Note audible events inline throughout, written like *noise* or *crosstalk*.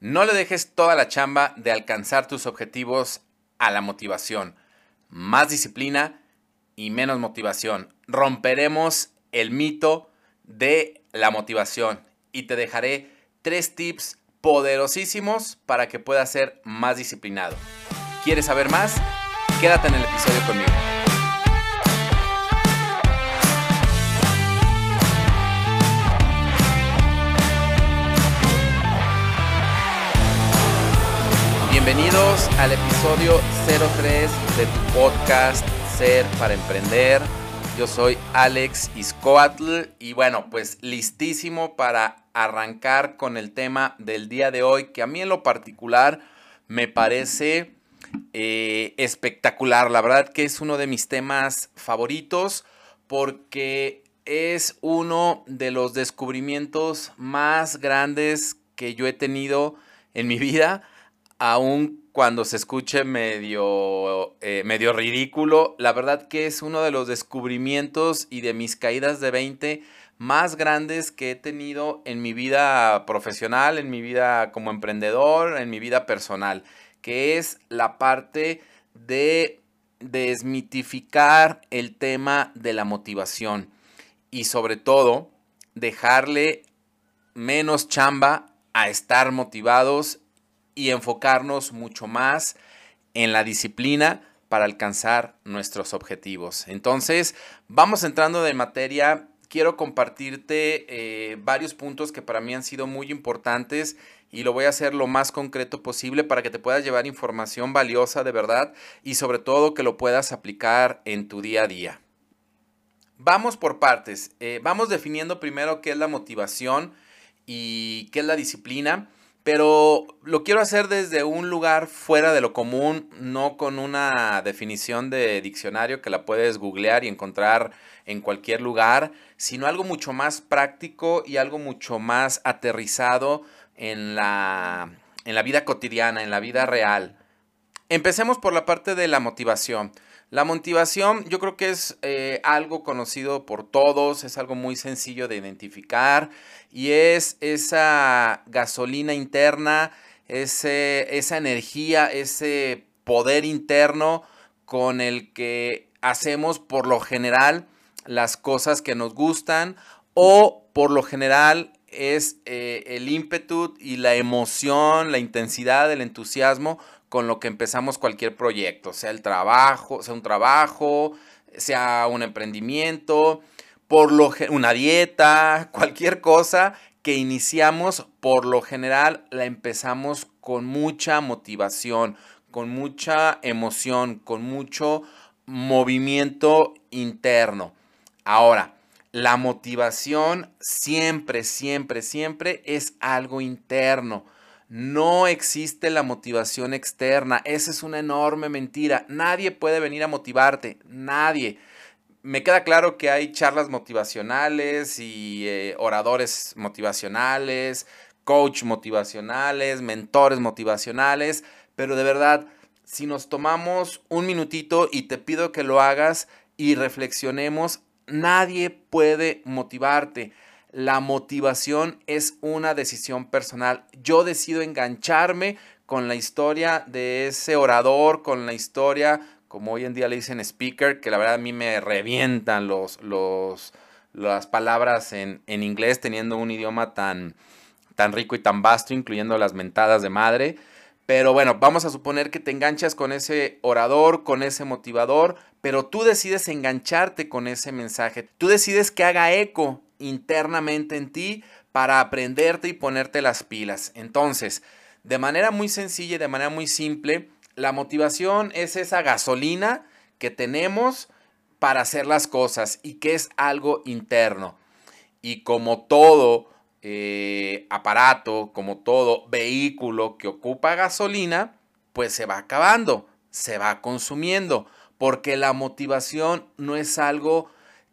No le dejes toda la chamba de alcanzar tus objetivos a la motivación. Más disciplina y menos motivación. Romperemos el mito de la motivación y te dejaré tres tips poderosísimos para que puedas ser más disciplinado. ¿Quieres saber más? Quédate en el episodio conmigo. Bienvenidos al episodio 03 de tu podcast Ser para Emprender. Yo soy Alex Iscoatl y bueno, pues listísimo para arrancar con el tema del día de hoy que a mí en lo particular me parece eh, espectacular. La verdad que es uno de mis temas favoritos porque es uno de los descubrimientos más grandes que yo he tenido en mi *laughs* vida aun cuando se escuche medio, eh, medio ridículo, la verdad que es uno de los descubrimientos y de mis caídas de 20 más grandes que he tenido en mi vida profesional, en mi vida como emprendedor, en mi vida personal, que es la parte de desmitificar el tema de la motivación y sobre todo dejarle menos chamba a estar motivados y enfocarnos mucho más en la disciplina para alcanzar nuestros objetivos. Entonces, vamos entrando de materia. Quiero compartirte eh, varios puntos que para mí han sido muy importantes y lo voy a hacer lo más concreto posible para que te puedas llevar información valiosa de verdad y sobre todo que lo puedas aplicar en tu día a día. Vamos por partes. Eh, vamos definiendo primero qué es la motivación y qué es la disciplina pero lo quiero hacer desde un lugar fuera de lo común, no con una definición de diccionario que la puedes googlear y encontrar en cualquier lugar, sino algo mucho más práctico y algo mucho más aterrizado en la, en la vida cotidiana, en la vida real. Empecemos por la parte de la motivación. La motivación yo creo que es eh, algo conocido por todos, es algo muy sencillo de identificar y es esa gasolina interna, ese, esa energía, ese poder interno con el que hacemos por lo general las cosas que nos gustan o por lo general es eh, el ímpetu y la emoción, la intensidad, el entusiasmo con lo que empezamos cualquier proyecto, sea el trabajo, sea un trabajo, sea un emprendimiento, por lo una dieta, *laughs* cualquier cosa que iniciamos, por lo general la empezamos con mucha motivación, con mucha emoción, con mucho movimiento interno. Ahora, la motivación siempre, siempre, siempre es algo interno. No existe la motivación externa. Esa es una enorme mentira. Nadie puede venir a motivarte. Nadie. Me queda claro que hay charlas motivacionales y eh, oradores motivacionales, coach motivacionales, mentores motivacionales, pero de verdad, si nos tomamos un minutito y te pido que lo hagas y reflexionemos, nadie puede motivarte. La motivación es una decisión personal. Yo decido engancharme con la historia de ese orador, con la historia, como hoy en día le dicen speaker, que la verdad a mí me revientan los, los, las palabras en, en inglés teniendo un idioma tan, tan rico y tan vasto, incluyendo las mentadas de madre. Pero bueno, vamos a suponer que te enganchas con ese orador, con ese motivador, pero tú decides engancharte con ese mensaje. Tú decides que haga eco internamente en ti para aprenderte y ponerte las pilas. Entonces, de manera muy sencilla y de manera muy simple, la motivación es esa gasolina que tenemos para hacer las cosas y que es algo interno. Y como todo eh, aparato, como todo vehículo que ocupa gasolina, pues se va acabando, se va consumiendo, porque la motivación no es algo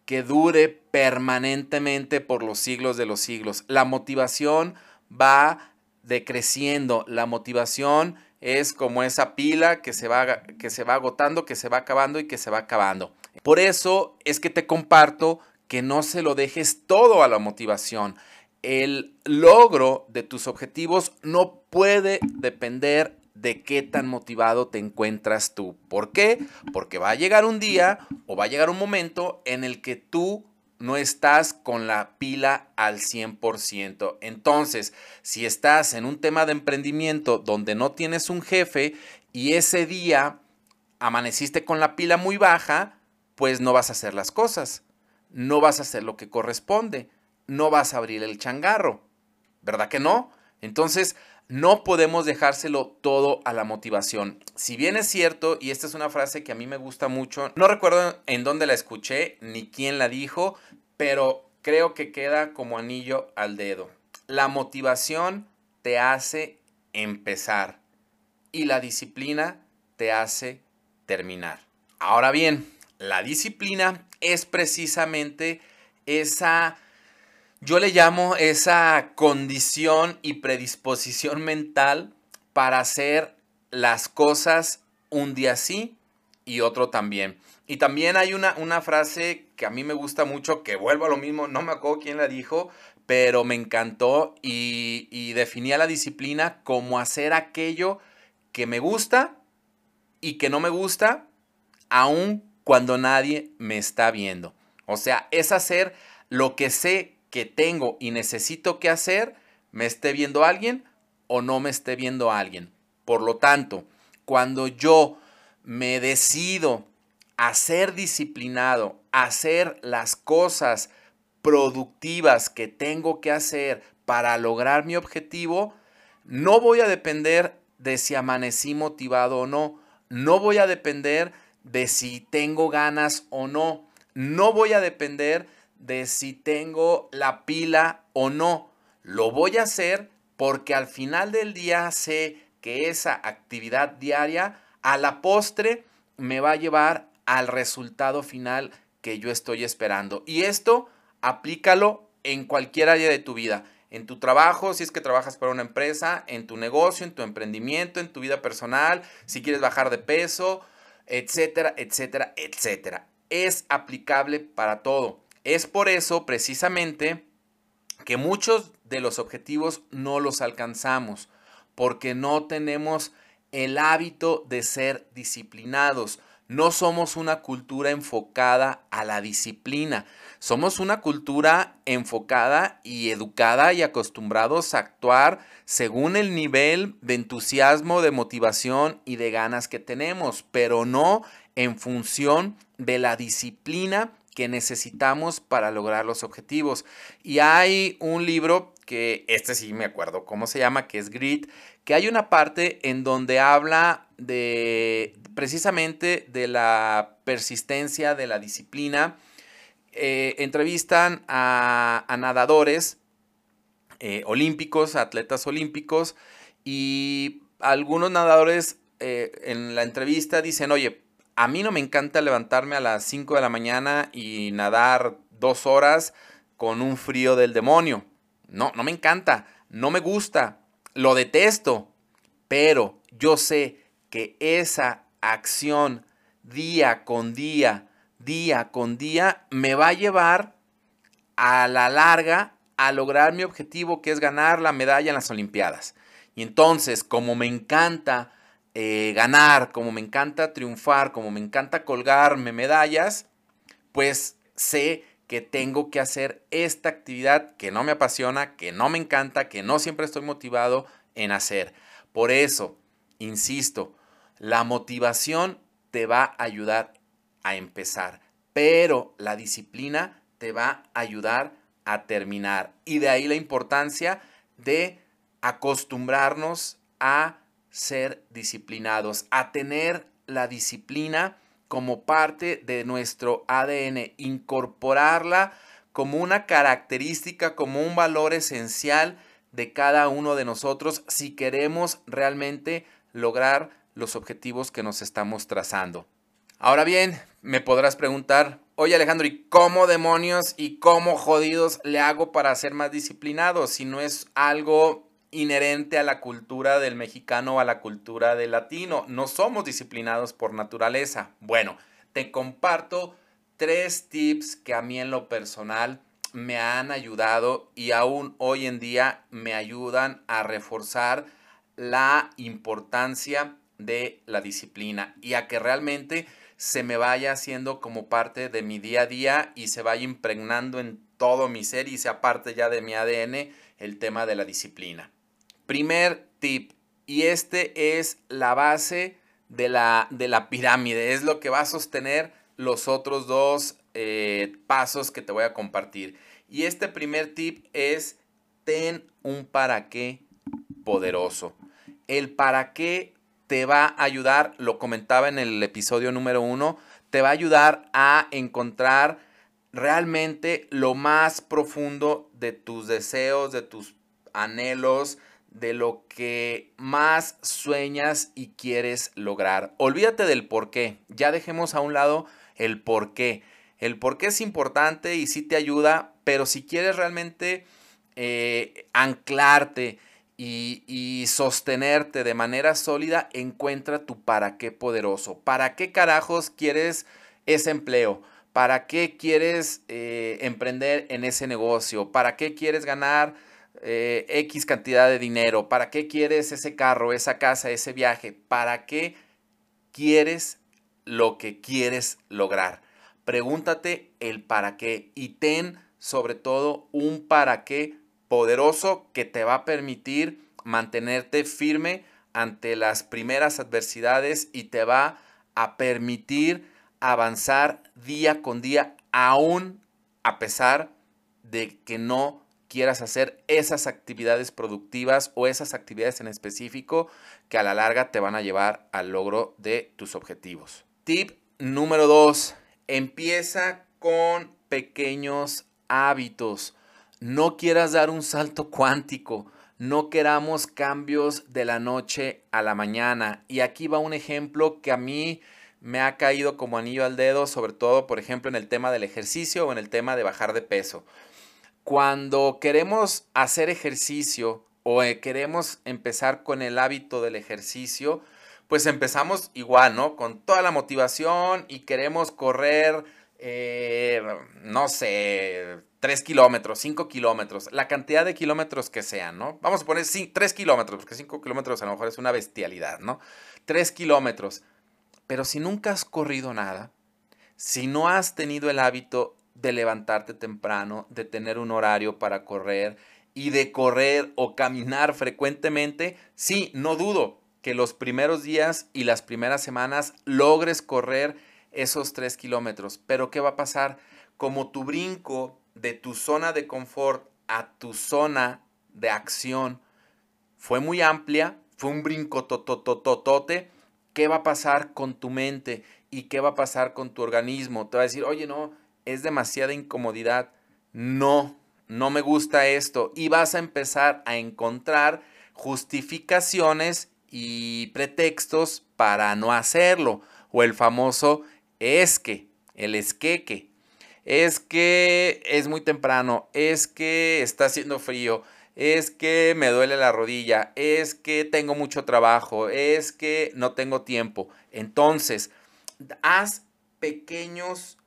que dure permanentemente por los siglos de los siglos. La motivación va decreciendo, la motivación es como esa pila que se, va, que se va agotando, que se va acabando y que se va acabando. Por eso es que te comparto que no se lo dejes todo a la motivación. El logro de tus objetivos no puede depender de qué tan motivado te encuentras tú. ¿Por qué? Porque va a llegar un día o va a llegar un momento en el que tú no estás con la pila al 100%. Entonces, si estás en un tema de emprendimiento donde no tienes un jefe y ese día amaneciste con la pila muy baja, pues no vas a hacer las cosas, no vas a hacer lo que corresponde, no vas a abrir el changarro, ¿verdad que no? Entonces, no podemos dejárselo todo a la motivación. Si bien es cierto, y esta es una frase que a mí me gusta mucho, no recuerdo en dónde la escuché ni quién la dijo, pero creo que queda como anillo al dedo. La motivación te hace empezar y la disciplina te hace terminar. Ahora bien, la disciplina es precisamente esa yo le llamo esa condición y predisposición mental para hacer las cosas un día sí y otro también. Y también hay una, una frase que a mí me gusta mucho, que vuelvo a lo mismo, no me acuerdo quién la dijo, pero me encantó y, y definía la disciplina como hacer aquello que me gusta y que no me gusta, aun cuando nadie me está viendo. O sea, es hacer lo que sé que tengo y necesito que hacer, me esté viendo alguien o no me esté viendo alguien. Por lo tanto, cuando yo me decido a ser disciplinado, a hacer las cosas productivas que tengo que hacer para lograr mi objetivo, no voy a depender de si amanecí motivado o no. No voy a depender de si tengo ganas o no. No voy a depender de si tengo la pila o no. Lo voy a hacer porque al final del día sé que esa actividad diaria a la postre me va a llevar al resultado final que yo estoy esperando. Y esto aplícalo en cualquier área de tu vida. En tu trabajo, si es que trabajas para una empresa, en tu negocio, en tu emprendimiento, en tu vida personal, si quieres bajar de peso, etcétera, etcétera, etcétera. Es aplicable para todo. Es por eso precisamente que muchos de los objetivos no los alcanzamos, porque no tenemos el hábito de ser disciplinados. No somos una cultura enfocada a la disciplina. Somos una cultura enfocada y educada y acostumbrados a actuar según el nivel de entusiasmo, de motivación y de ganas que tenemos, pero no en función de la disciplina que necesitamos para lograr los objetivos. Y hay un libro que, este sí me acuerdo cómo se llama, que es Grit, que hay una parte en donde habla de precisamente de la persistencia, de la disciplina. Eh, entrevistan a, nadadores eh, olímpicos, atletas olímpicos, y algunos nadadores eh, en la entrevista dicen, oye, a mí no me encanta levantarme a las 5 de la mañana y nadar dos horas con un frío del demonio. No, no me encanta, no me gusta, lo detesto, pero yo sé que esa acción día con día, día con día, me va a llevar a la larga a lograr mi objetivo que es ganar la medalla en las Olimpiadas. Y entonces, como me encanta eh, ganar, como me encanta triunfar, como me encanta colgarme medallas, pues sé que tengo que hacer esta actividad que no me apasiona, que no me encanta, que no siempre estoy motivado en hacer. Por eso, insisto, la motivación te va a ayudar a empezar, pero la disciplina te va a ayudar a terminar. Y de ahí la importancia de acostumbrarnos a ser disciplinados, a tener la disciplina como parte de nuestro ADN, incorporarla como una característica, como un valor esencial de cada uno de nosotros si queremos realmente lograr los objetivos que nos estamos trazando. Ahora bien, me podrás preguntar, oye Alejandro, ¿y cómo demonios y cómo jodidos le hago para ser más disciplinado si no es algo inherente a la cultura del mexicano a la cultura del latino. No somos disciplinados por naturaleza. Bueno, te comparto tres tips que a mí en lo personal me han ayudado y aún hoy en día me ayudan a reforzar la importancia de la disciplina y a que realmente se me vaya haciendo como parte de mi día a día y se vaya impregnando en todo mi ser y sea parte ya de mi ADN el tema de la disciplina. Primer tip, y este es la base de la, de la pirámide, es lo que va a sostener los otros dos eh, pasos que te voy a compartir. Y este primer tip es ten un para qué poderoso. El para qué te va a ayudar, lo comentaba en el episodio número uno, te va a ayudar a encontrar realmente lo más profundo de tus deseos, de tus anhelos, de lo que más sueñas y quieres lograr. Olvídate del por qué. Ya dejemos a un lado el por qué. El por qué es importante y sí te ayuda, pero si quieres realmente eh, anclarte y, sostenerte de manera sólida, encuentra tu para qué poderoso. ¿Para qué carajos quieres ese empleo? ¿Para qué quieres eh, emprender en ese negocio? ¿Para qué quieres ganar eh, X cantidad de dinero? ¿Para qué quieres ese carro, esa casa, ese viaje? ¿Para qué quieres lo que quieres lograr? Pregúntate el para qué y ten sobre todo un para qué poderoso que te va a permitir mantenerte firme ante las primeras adversidades y te va a permitir avanzar día con día, aún a pesar de que no quieras hacer esas actividades productivas o esas actividades en específico que a la larga te van a llevar al logro de tus objetivos. Tip número 2. Empieza con pequeños hábitos. No quieras dar un salto cuántico. No queramos cambios de la noche a la mañana. Y aquí va un ejemplo que a mí me ha caído como anillo al dedo, sobre todo, por ejemplo, en el tema del ejercicio o en el tema de bajar de peso. Cuando queremos hacer ejercicio o eh, queremos empezar con el hábito del ejercicio, pues empezamos igual, ¿no? Con toda la motivación y queremos correr, eh, no sé, 3 kilómetros, 5 kilómetros, la cantidad de kilómetros que sean, ¿no? Vamos a poner 3 kilómetros, porque 5 kilómetros a lo mejor es una bestialidad, ¿no? 3 kilómetros. Pero si nunca has corrido nada, si no has tenido el hábito de levantarte temprano, de tener un horario para correr y de correr o caminar frecuentemente, sí, no dudo que los primeros días y las primeras semanas logres correr esos tres kilómetros. Pero ¿qué va a pasar? Como tu brinco de tu zona de confort a tu zona de acción fue muy amplia, fue un brinco totototote, ¿qué va a pasar con tu mente y qué va a pasar con tu organismo? Te va a decir, oye, no, es demasiada incomodidad, no, no me gusta esto. Y vas a empezar a encontrar justificaciones y pretextos para no hacerlo. O el famoso es que, el esqueque. Es que es muy temprano, es que está haciendo frío, es que me duele la rodilla, es que tengo mucho trabajo, es que no tengo tiempo. Entonces, haz pequeños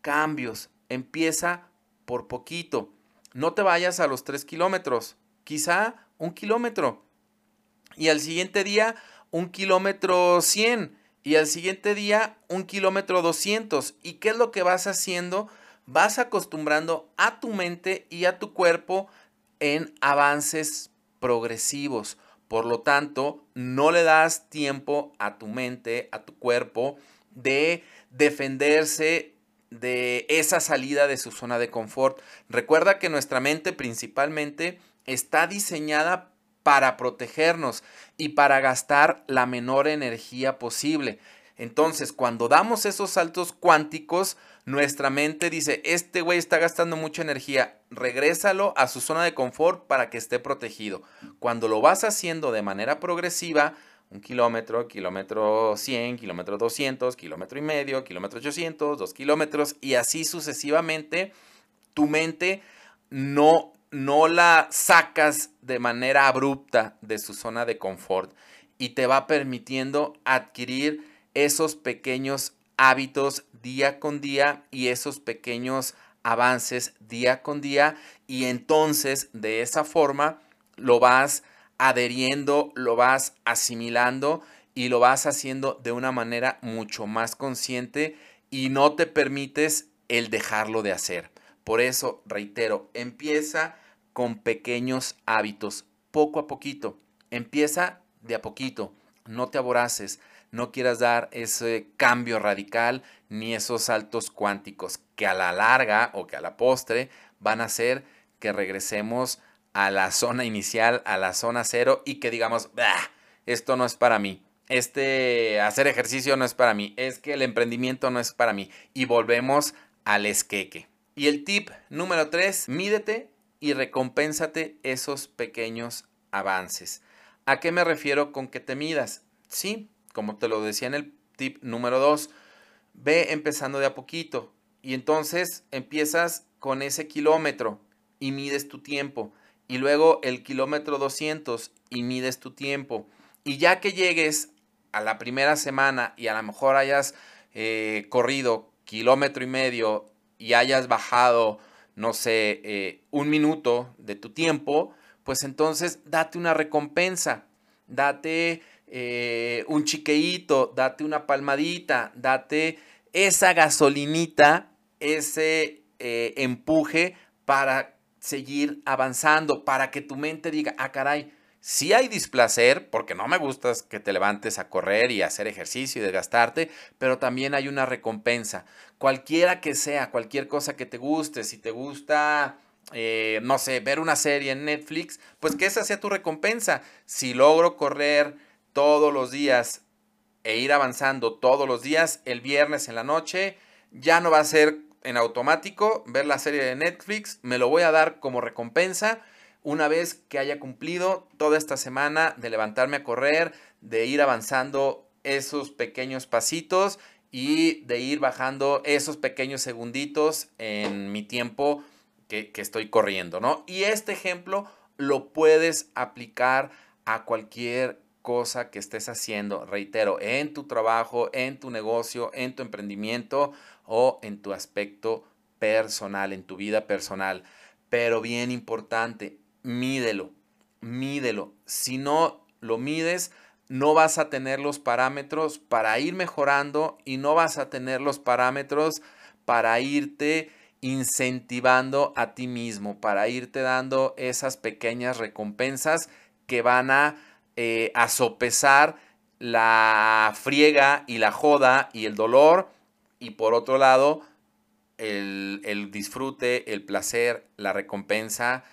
cambios, empieza por poquito. No te vayas a los tres kilómetros, quizá un kilómetro. Y al siguiente día, un kilómetro 100. Y al siguiente día, un kilómetro 200. ¿Y qué es lo que vas haciendo? Vas acostumbrando a tu mente y a tu cuerpo en avances progresivos. Por lo tanto, no le das tiempo a tu mente, a tu cuerpo, de defenderse de esa salida de su zona de confort. Recuerda que nuestra mente principalmente está diseñada para protegernos y para gastar la menor energía posible. Entonces, cuando damos esos saltos cuánticos, nuestra mente dice, este güey está gastando mucha energía, regrésalo a su zona de confort para que esté protegido. Cuando lo vas haciendo de manera progresiva, un kilómetro, kilómetro 100, kilómetro 200, kilómetro y medio, kilómetro 800, dos kilómetros y así sucesivamente, tu mente no, no la sacas de manera abrupta de su zona de confort y te va permitiendo adquirir esos pequeños hábitos día con día y esos pequeños avances día con día y entonces de esa forma lo vas adheriendo, lo vas asimilando y lo vas haciendo de una manera mucho más consciente y no te permites el dejarlo de hacer. Por eso, reitero, empieza con pequeños hábitos, poco a poquito. Empieza de a poquito, no te aboraces, no quieras dar ese cambio radical ni esos saltos cuánticos que a la larga o que a la postre van a hacer que regresemos a la zona inicial, a la zona cero y que digamos, esto no es para mí. Este hacer ejercicio no es para mí, es que el emprendimiento no es para mí y volvemos al esqueque. Y el tip número 3, mídete y recompénsate esos pequeños avances. ¿A qué me refiero con que te midas? Sí, como te lo decía en el tip número 2, ve empezando de a poquito y entonces empiezas con ese kilómetro y mides tu tiempo y luego el kilómetro 200 y mides tu tiempo. Y ya que llegues a la primera semana y a lo mejor hayas eh, corrido kilómetro y medio y hayas bajado, no sé, eh, un minuto de tu tiempo, pues entonces date una recompensa, date eh, un chiqueíto, date una palmadita, date esa gasolinita, ese empuje para seguir avanzando, para que tu mente diga, ah, caray, si hay displacer, porque no me gusta que te levantes a correr y hacer ejercicio y desgastarte, pero también hay una recompensa. Cualquiera que sea, cualquier cosa que te guste, si te gusta, eh, no sé, ver una serie en Netflix, pues que esa sea tu recompensa. Si logro correr todos los días e ir avanzando todos los días, el viernes en la noche, ya no va a ser en automático ver la serie de Netflix, me lo voy a dar como recompensa una vez que haya cumplido toda esta semana de levantarme a correr, de ir avanzando esos pequeños pasitos y de ir bajando esos pequeños segunditos en mi tiempo que, estoy corriendo, ¿no? Y este ejemplo lo puedes aplicar a cualquier cosa que estés haciendo, reitero, en tu trabajo, en tu negocio, en tu emprendimiento o en tu aspecto personal, en tu vida personal. Pero bien importante, mídelo, mídelo. Si no lo mides, no vas a tener los parámetros para ir mejorando y no vas a tener los parámetros para irte incentivando a ti mismo, para irte dando esas pequeñas recompensas que van a, eh, a sopesar la friega y la joda y el dolor y por otro lado el, el disfrute, el placer, la recompensa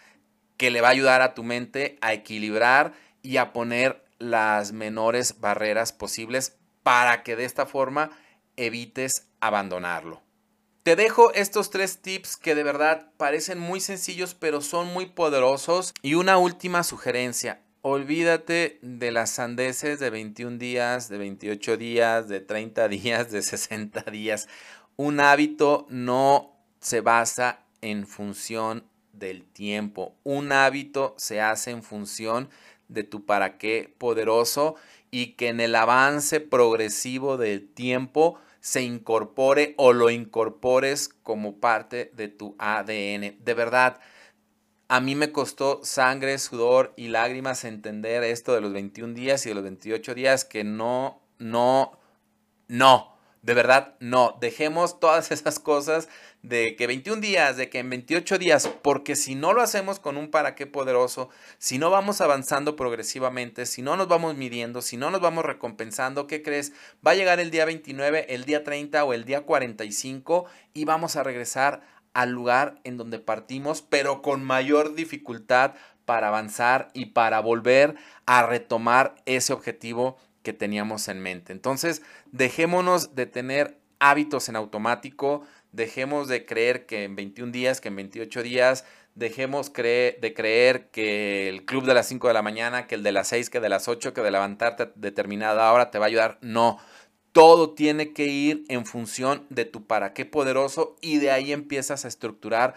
que le va a ayudar a tu mente a equilibrar y a poner las menores barreras posibles para que de esta forma evites abandonarlo. Te dejo estos tres tips que de verdad parecen muy sencillos pero son muy poderosos. Y una última sugerencia, olvídate de las sandeces de 21 días, de 28 días, de 30 *laughs* días, de 60 días. Un hábito no se basa en función del tiempo. Un hábito se hace en función de tu para qué poderoso y que en el avance progresivo del tiempo se incorpore o lo incorpores como parte de tu ADN. De verdad, a mí me costó sangre, sudor y lágrimas entender esto de los 21 días y de los 28 días que no, no, no. De verdad, no. Dejemos todas *laughs* esas cosas de que 21 días, de que en 28 días, porque si no lo hacemos con un para qué poderoso, si no vamos avanzando progresivamente, si no nos vamos midiendo, si no nos vamos recompensando, ¿qué crees? Va a llegar el día 29, el día 30 o el día 45 y vamos a regresar al lugar en donde partimos, pero con mayor dificultad para avanzar y para volver a retomar ese objetivo que teníamos en mente. Entonces, dejémonos de tener hábitos en automático, dejemos de creer que en 21 días, que en 28 días, dejemos de creer que el club de las 5 de la mañana, que el de las 6, que de las 8, que de levantarte a determinada hora te va a ayudar. No, todo tiene que ir en función de tu para qué poderoso y de ahí empiezas a estructurar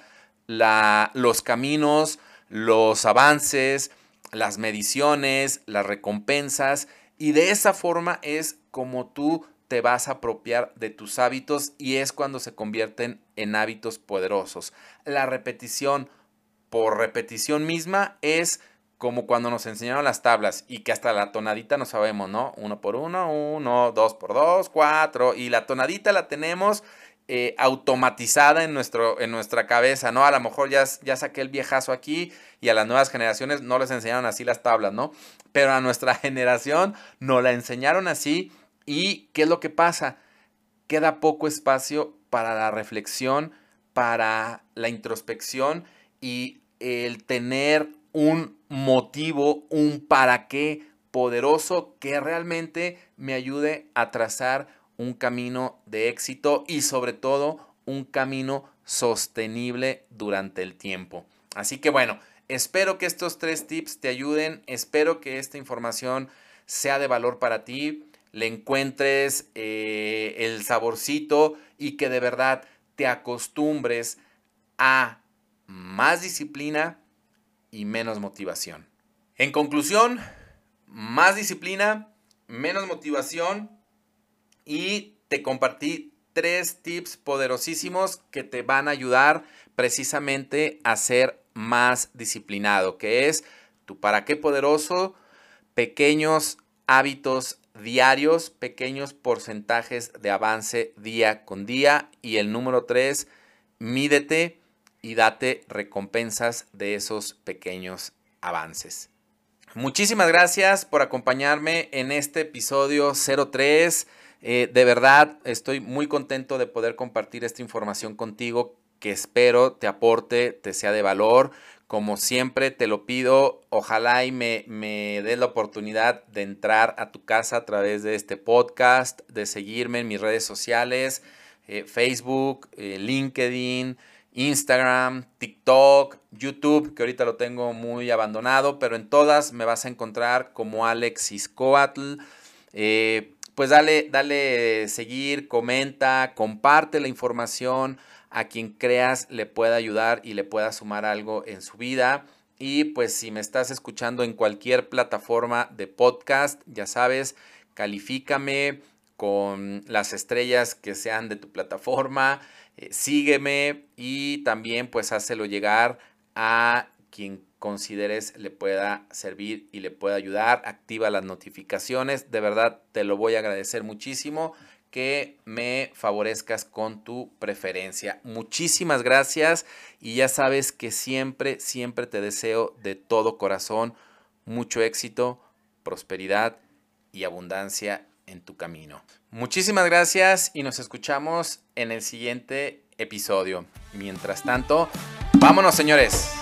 los caminos, los avances, las mediciones, las recompensas y de esa forma es como tú te vas a apropiar de tus hábitos y es cuando se convierten en hábitos poderosos. La repetición por repetición misma es como cuando nos enseñaron las tablas y que hasta la tonadita no sabemos, ¿no? Uno por uno, uno, dos por dos, cuatro. Y la tonadita la tenemos eh, automatizada en, nuestro, en nuestra cabeza, ¿no? A lo mejor ya, ya saqué el viejazo aquí y a las nuevas generaciones no les enseñaron así las tablas, ¿no? Pero a nuestra *laughs* generación nos la enseñaron así y ¿qué es lo que pasa? Queda poco espacio para la reflexión, para la introspección y el tener un motivo, un para qué poderoso que realmente me ayude a trazar un camino de éxito y sobre todo un camino sostenible durante el tiempo. Así que bueno, espero que estos tres tips te ayuden, espero que esta información sea de valor para ti, le encuentres eh, el saborcito y que de verdad te acostumbres a más disciplina y menos motivación. En conclusión, más disciplina, menos motivación y te compartí tres tips poderosísimos que te van a ayudar precisamente a ser más disciplinado, que es tu para qué poderoso, pequeños hábitos diarios, pequeños porcentajes de avance día con día y el número tres, mídete y date recompensas de esos pequeños avances. Muchísimas gracias por acompañarme en este episodio 03 eh, de verdad, estoy muy contento de poder compartir esta información contigo que espero te aporte, te sea de valor. Como siempre te lo pido, ojalá y me, me des la oportunidad de entrar a tu casa a través de este podcast, de seguirme en mis redes sociales, eh, Facebook, eh, LinkedIn, Instagram, TikTok, YouTube, que ahorita lo tengo muy abandonado, pero en todas me vas a encontrar como Alexis Coatl pues dale, dale seguir, comenta, comparte la información a quien creas le pueda ayudar y le pueda sumar algo en su vida. Y pues si me estás escuchando en cualquier plataforma de podcast, ya sabes, califícame con las estrellas que sean de tu plataforma, eh, sígueme y también pues hácelo llegar a quien consideres le pueda servir y le pueda ayudar. Activa las notificaciones. De verdad te lo voy a agradecer muchísimo que me favorezcas con tu preferencia. Muchísimas gracias y ya sabes que siempre, siempre te deseo de todo corazón mucho éxito, prosperidad y abundancia en tu camino. Muchísimas gracias y nos escuchamos en el siguiente episodio. Mientras tanto, vámonos señores.